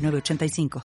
8985.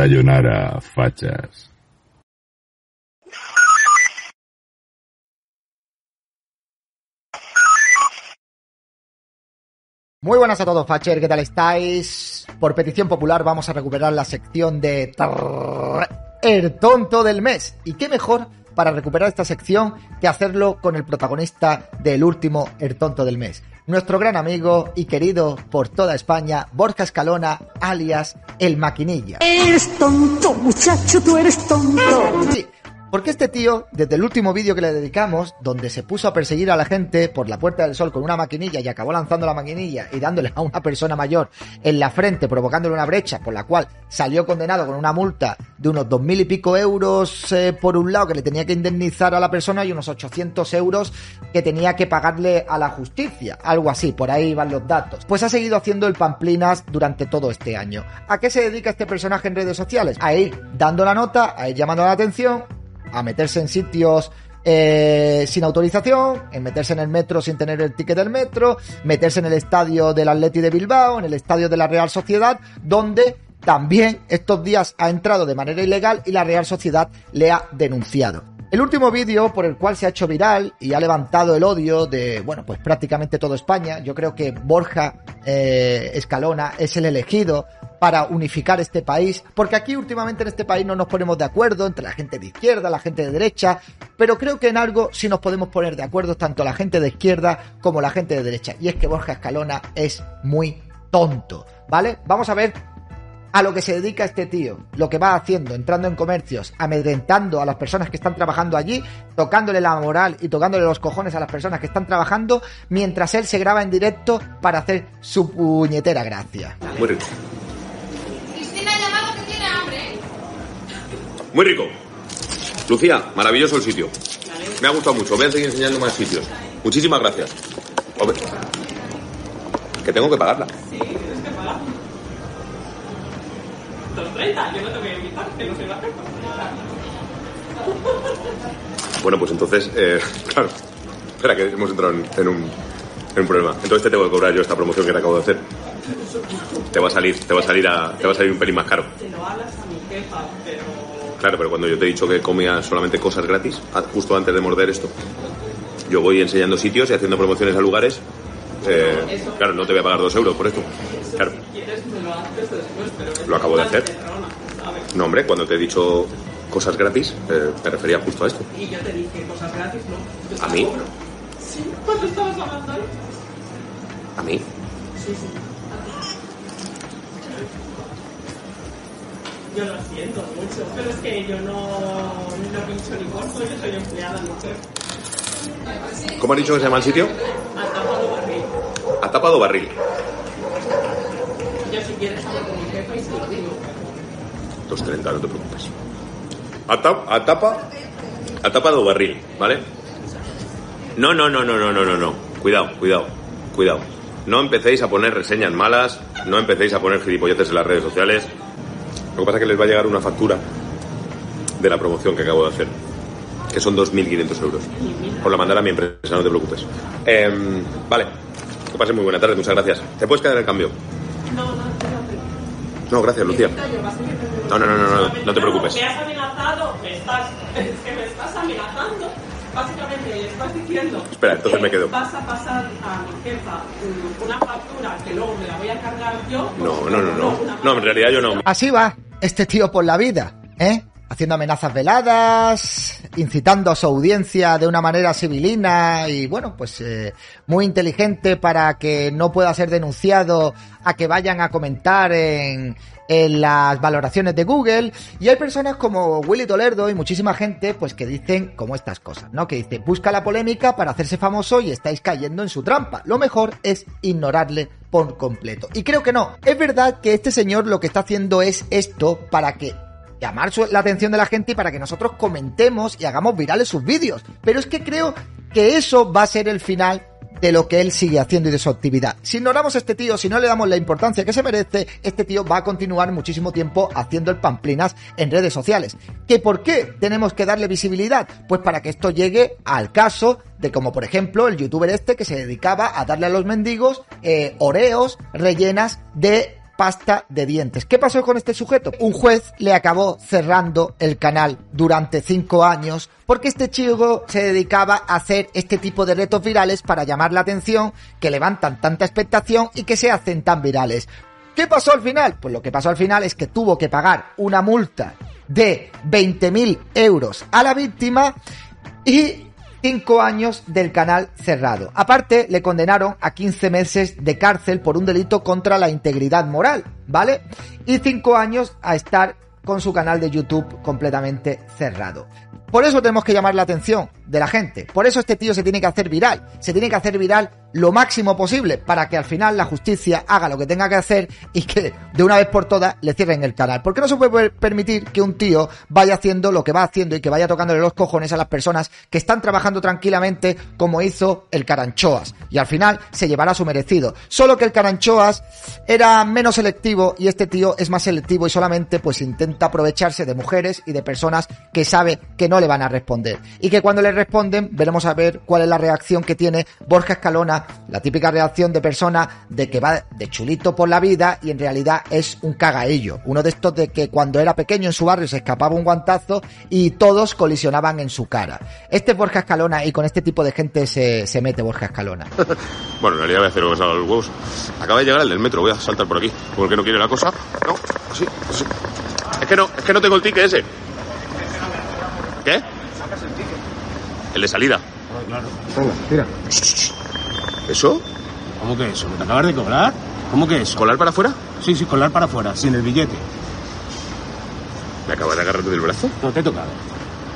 Sayonara, fachas. Muy buenas a todos, Facher, ¿qué tal estáis? Por petición popular vamos a recuperar la sección de El tonto del mes. ¿Y qué mejor para recuperar esta sección que hacerlo con el protagonista del último El tonto del mes? Nuestro gran amigo y querido por toda España, Borja Escalona, alias El Maquinilla. Eres tonto, muchacho, tú eres tonto. Sí, porque este tío, desde el último vídeo que le dedicamos, donde se puso a perseguir a la gente por la Puerta del Sol con una maquinilla y acabó lanzando la maquinilla y dándole a una persona mayor en la frente, provocándole una brecha, por la cual salió condenado con una multa de unos dos mil y pico euros eh, por un lado que le tenía que indemnizar a la persona y unos 800 euros que tenía que pagarle a la justicia. Algo así, por ahí van los datos. Pues ha seguido haciendo el pamplinas durante todo este año. ¿A qué se dedica este personaje en redes sociales? A ir dando la nota, a ir llamando la atención, a meterse en sitios eh, sin autorización, en meterse en el metro sin tener el ticket del metro, meterse en el estadio del Atleti de Bilbao, en el estadio de la Real Sociedad, donde también estos días ha entrado de manera ilegal y la Real Sociedad le ha denunciado. El último vídeo por el cual se ha hecho viral y ha levantado el odio de, bueno, pues prácticamente toda España, yo creo que Borja eh, Escalona es el elegido para unificar este país, porque aquí últimamente en este país no nos ponemos de acuerdo entre la gente de izquierda, la gente de derecha, pero creo que en algo sí nos podemos poner de acuerdo tanto la gente de izquierda como la gente de derecha, y es que Borja Escalona es muy tonto, ¿vale? Vamos a ver a lo que se dedica este tío, lo que va haciendo, entrando en comercios, amedrentando a las personas que están trabajando allí, tocándole la moral y tocándole los cojones a las personas que están trabajando, mientras él se graba en directo para hacer su puñetera gracia rico. Cristina, llamado que tiene hambre. Muy rico. Lucía, maravilloso el sitio. Me ha gustado mucho. Voy a seguir enseñando más sitios. Muchísimas gracias. Hombre, que tengo que pagarla. Sí, tienes que pagar. 230, yo no te voy a invitar, que no soy la jefa. Bueno, pues entonces, eh, claro. Espera, que hemos entrado en, en un, en un problema. Entonces te tengo que cobrar yo esta promoción que te acabo de hacer. Te va a salir, te va a salir a, te va a salir un pelín más caro. Te lo hablas a mi jefa. Claro, pero cuando yo te he dicho que comía solamente cosas gratis, justo antes de morder esto, yo voy enseñando sitios y haciendo promociones a lugares. eh, claro, no te voy a pagar dos euros por esto. Claro, Si quieres, me lo acabo de hacer. No, hombre, cuando te he dicho cosas gratis, eh, me refería justo a esto. Y yo te dije cosas gratis, ¿no? ¿A mí? Sí, cuando estabas hablando. ¿A mí? Sí, sí. Yo lo siento mucho, pero es que yo no, no pincho ni corto, yo soy empleada, mujer. ¿Cómo has dicho que se llama el sitio? A tapado barril. A tapado barril. Yo si quieres hablo con mi jefa y se lo digo. 230, no te preocupes. A, tap- a tapa. A tapado barril, ¿vale? No, no, no, no, no, no, no, no. Cuidado, cuidado, cuidado. No empecéis a poner reseñas malas, no empecéis a poner gilipolleces en las redes sociales. Lo que pasa es que les va a llegar una factura de la promoción que acabo de hacer, que son 2.500 euros. Por la mandar a mi empresa, no te preocupes. Em, vale, que pases muy buena tarde, muchas gracias. ¿Te puedes quedar en el cambio? No, no. No, gracias, Lucía. No, no, no, no, no, no te preocupes. Me has amenazado, me estás, es que me estás amenazando. Básicamente le estás diciendo. Espera, entonces que me quedo. Vas a pasar a mi jefa una factura que luego me la voy a cargar yo. No, no, no, no. No, en realidad yo no. Así va este tío por la vida, ¿eh? Haciendo amenazas veladas, incitando a su audiencia de una manera civilina y bueno, pues eh, muy inteligente para que no pueda ser denunciado a que vayan a comentar en, en las valoraciones de Google. Y hay personas como Willy Tolerdo y muchísima gente pues que dicen como estas cosas, ¿no? Que dice, busca la polémica para hacerse famoso y estáis cayendo en su trampa. Lo mejor es ignorarle por completo. Y creo que no. Es verdad que este señor lo que está haciendo es esto para que llamar la atención de la gente y para que nosotros comentemos y hagamos virales sus vídeos. Pero es que creo que eso va a ser el final de lo que él sigue haciendo y de su actividad. Si ignoramos a este tío, si no le damos la importancia que se merece, este tío va a continuar muchísimo tiempo haciendo el pamplinas en redes sociales. ¿Que por qué tenemos que darle visibilidad? Pues para que esto llegue al caso de como por ejemplo el youtuber este que se dedicaba a darle a los mendigos eh, oreos rellenas de pasta de dientes. ¿Qué pasó con este sujeto? Un juez le acabó cerrando el canal durante cinco años porque este chico se dedicaba a hacer este tipo de retos virales para llamar la atención, que levantan tanta expectación y que se hacen tan virales. ¿Qué pasó al final? Pues lo que pasó al final es que tuvo que pagar una multa de 20.000 euros a la víctima y 5 años del canal cerrado. Aparte, le condenaron a 15 meses de cárcel por un delito contra la integridad moral, ¿vale? Y 5 años a estar con su canal de YouTube completamente cerrado. Por eso tenemos que llamar la atención de la gente. Por eso este tío se tiene que hacer viral. Se tiene que hacer viral lo máximo posible para que al final la justicia haga lo que tenga que hacer y que de una vez por todas le cierren el canal. Porque no se puede permitir que un tío vaya haciendo lo que va haciendo y que vaya tocándole los cojones a las personas que están trabajando tranquilamente como hizo el Caranchoas. Y al final se llevará su merecido. Solo que el Caranchoas era menos selectivo y este tío es más selectivo y solamente pues intenta aprovecharse de mujeres y de personas que sabe que no le van a responder. Y que cuando le responden veremos a ver cuál es la reacción que tiene Borja Escalona, la típica reacción de persona de que va de chulito por la vida y en realidad es un cagaello. Uno de estos de que cuando era pequeño en su barrio se escapaba un guantazo y todos colisionaban en su cara. Este es Borja Escalona y con este tipo de gente se, se mete Borja Escalona. Bueno, en realidad voy a hacer los huevos. Acaba de llegar el del metro, voy a saltar por aquí. Porque no quiere la cosa. No, sí, sí. Es que no, es que no tengo el ticket ese. ¿Qué? El de salida. Claro. Venga, tira. ¿Eso? ¿Cómo que eso? ¿Me te acabas de cobrar? ¿Cómo que eso? ¿Colar para afuera? Sí, sí, colar para afuera, sin el billete. ¿Me acabas de agarrar del brazo? No, te he tocado.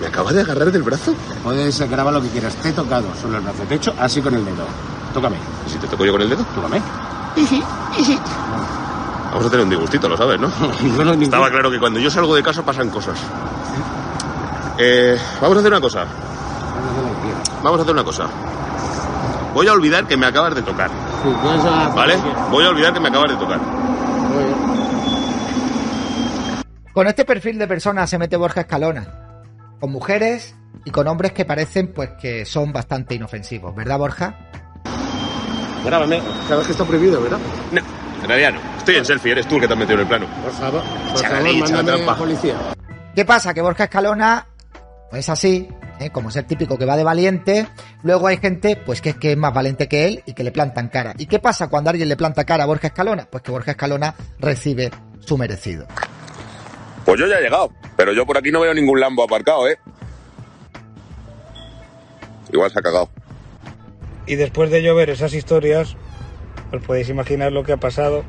¿Me acabas de agarrar del brazo? Puedes grabar lo que quieras. Te he tocado sobre el brazo. Te he hecho así con el dedo. Tócame. ¿Y si te toco yo con el dedo? Tócame. Vamos a tener un disgustito, lo sabes, ¿no? No- Estaba claro que cuando yo salgo de casa pasan cosas. Eh, vamos a hacer una cosa. Vamos a hacer una cosa. Voy a olvidar que me acabas de tocar. ¿Vale? Voy a olvidar que me acabas de tocar. Con este perfil de persona se mete Borja Escalona. Con mujeres y con hombres que parecen pues que son bastante inofensivos, ¿verdad Borja? Grábame. Sabes que está prohibido, ¿verdad? No, en realidad no. Estoy en selfie, eres tú el que te has metido en el plano. Por favor, por favor, mándame trampa. a policía. ¿Qué pasa? Que Borja Escalona es así, ¿eh? como es el típico que va de valiente, luego hay gente pues que es que es más valiente que él y que le plantan cara. ¿Y qué pasa cuando alguien le planta cara a Borja Escalona? Pues que Borja Escalona recibe su merecido. Pues yo ya he llegado, pero yo por aquí no veo ningún Lambo aparcado, ¿eh? Igual se ha cagado. Y después de llover esas historias, os podéis imaginar lo que ha pasado.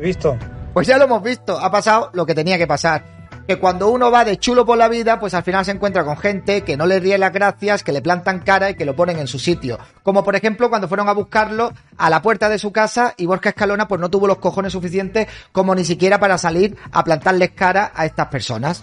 Visto. Pues ya lo hemos visto, ha pasado lo que tenía que pasar. Que cuando uno va de chulo por la vida, pues al final se encuentra con gente que no le ríe las gracias, que le plantan cara y que lo ponen en su sitio. Como por ejemplo cuando fueron a buscarlo a la puerta de su casa y Borja Escalona pues no tuvo los cojones suficientes como ni siquiera para salir a plantarles cara a estas personas.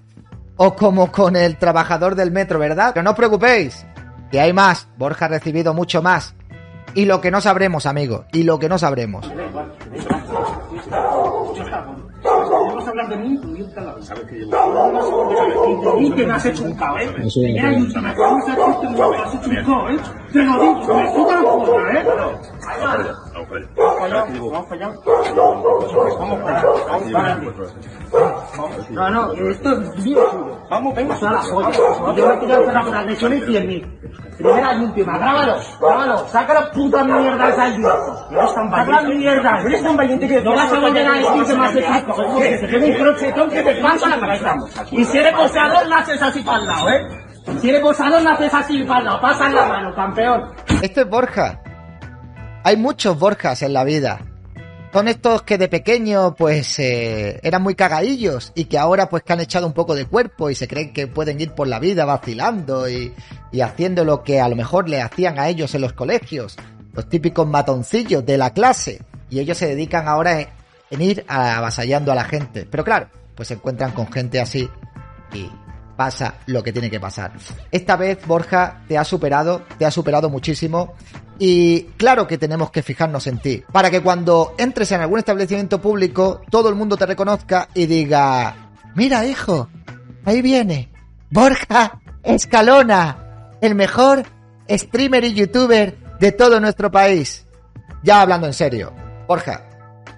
o como con el trabajador del metro, ¿verdad? Pero no os preocupéis, que hay más. Borja ha recibido mucho más. Y lo que no sabremos, amigo, y lo que no sabremos. Vamos a hablar de mí, y yo te la sabes que llevo. Y que me has hecho un cao, ¿eh? Mira, ayúdame, que vamos a hacer un cao, has hecho un cao, ¿eh? Te lo digo, me suda la polla, ¿eh? Vamos para allá, vamos para allá. Vamos para allá, vamos para allá. No, no, esto es bien chulo. Vamos, venga, suda la polla. Yo me he tirado por las lesiones 100.000. Primera y última, grábalo, grábalo, saca la puta mierda esa al directo. Eres tan valiente. Saca la mierda, eres tan valiente que no vas a volver a decir que más de pico. Que se quede un crochetón que te pasa la cabeza. Y si eres boxeador, no haces así para el lado, ¿eh? Si eres boxeador, no haces así para el lado. Pasa en la mano, campeón. Este es Borja. Hay muchos Borjas en la vida. Son estos que de pequeño pues eh, eran muy cagadillos y que ahora pues que han echado un poco de cuerpo y se creen que pueden ir por la vida vacilando y, y haciendo lo que a lo mejor le hacían a ellos en los colegios. Los típicos matoncillos de la clase. Y ellos se dedican ahora en, en ir avasallando a la gente. Pero claro, pues se encuentran con gente así y pasa lo que tiene que pasar. Esta vez Borja te ha superado, te ha superado muchísimo y claro que tenemos que fijarnos en ti, para que cuando entres en algún establecimiento público todo el mundo te reconozca y diga, mira hijo, ahí viene, Borja Escalona, el mejor streamer y youtuber de todo nuestro país. Ya hablando en serio, Borja,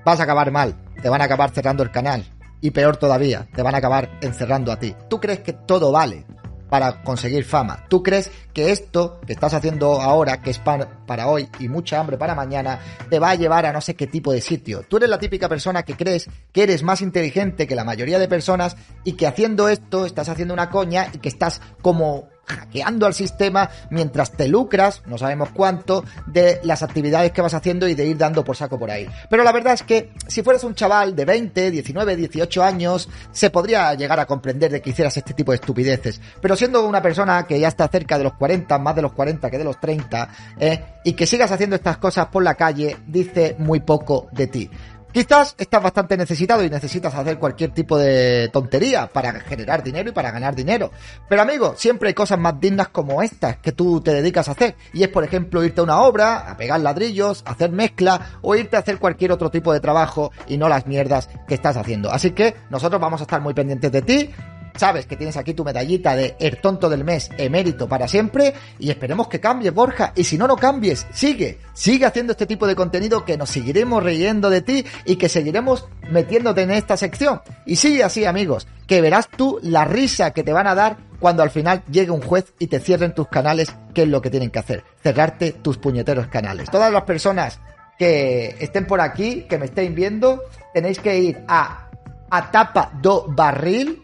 vas a acabar mal, te van a acabar cerrando el canal. Y peor todavía, te van a acabar encerrando a ti. ¿Tú crees que todo vale para conseguir fama? ¿Tú crees que esto que estás haciendo ahora, que es pan para hoy y mucha hambre para mañana, te va a llevar a no sé qué tipo de sitio? Tú eres la típica persona que crees que eres más inteligente que la mayoría de personas y que haciendo esto estás haciendo una coña y que estás como hackeando al sistema mientras te lucras, no sabemos cuánto, de las actividades que vas haciendo y de ir dando por saco por ahí. Pero la verdad es que si fueras un chaval de 20, 19, 18 años, se podría llegar a comprender de que hicieras este tipo de estupideces. Pero siendo una persona que ya está cerca de los 40, más de los 40 que de los 30, eh, y que sigas haciendo estas cosas por la calle, dice muy poco de ti. Quizás estás bastante necesitado y necesitas hacer cualquier tipo de tontería para generar dinero y para ganar dinero. Pero amigo, siempre hay cosas más dignas como estas que tú te dedicas a hacer. Y es, por ejemplo, irte a una obra, a pegar ladrillos, a hacer mezcla o irte a hacer cualquier otro tipo de trabajo y no las mierdas que estás haciendo. Así que nosotros vamos a estar muy pendientes de ti Sabes que tienes aquí tu medallita de el tonto del mes emérito para siempre y esperemos que cambies, Borja. Y si no, no cambies. Sigue, sigue haciendo este tipo de contenido que nos seguiremos riendo de ti y que seguiremos metiéndote en esta sección. Y sigue así, amigos, que verás tú la risa que te van a dar cuando al final llegue un juez y te cierren tus canales, que es lo que tienen que hacer, cerrarte tus puñeteros canales. Todas las personas que estén por aquí, que me estén viendo, tenéis que ir a Atapa do Barril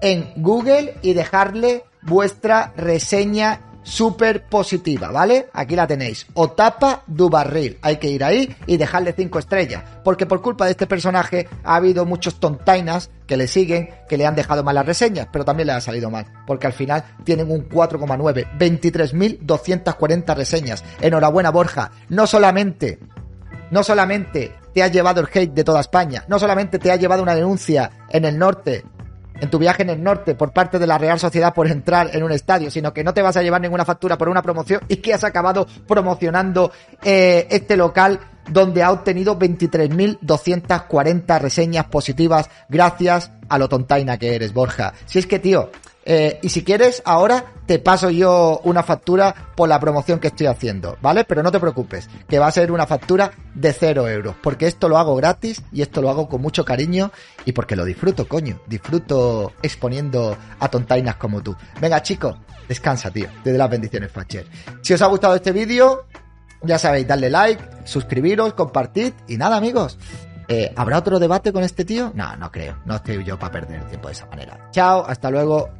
en Google y dejarle vuestra reseña súper positiva, ¿vale? Aquí la tenéis. Otapa du Barril. Hay que ir ahí y dejarle cinco estrellas. Porque por culpa de este personaje ha habido muchos tontainas que le siguen, que le han dejado malas reseñas, pero también le ha salido mal. Porque al final tienen un 4,9. 23.240 reseñas. Enhorabuena, Borja. No solamente, no solamente te ha llevado el hate de toda España, no solamente te ha llevado una denuncia en el norte en tu viaje en el norte por parte de la Real Sociedad por entrar en un estadio, sino que no te vas a llevar ninguna factura por una promoción y que has acabado promocionando eh, este local donde ha obtenido 23.240 reseñas positivas gracias a lo tontaina que eres, Borja. Si es que, tío, eh, y si quieres, ahora te paso yo una factura por la promoción que estoy haciendo, ¿vale? Pero no te preocupes, que va a ser una factura de cero euros, porque esto lo hago gratis y esto lo hago con mucho cariño y porque lo disfruto, coño. Disfruto exponiendo a tontainas como tú. Venga, chicos, descansa, tío. Te doy las bendiciones, Facher. Si os ha gustado este vídeo, ya sabéis, darle like, suscribiros, compartid y nada, amigos. Eh, ¿Habrá otro debate con este tío? No, no creo. No estoy yo para perder el tiempo de esa manera. Chao, hasta luego.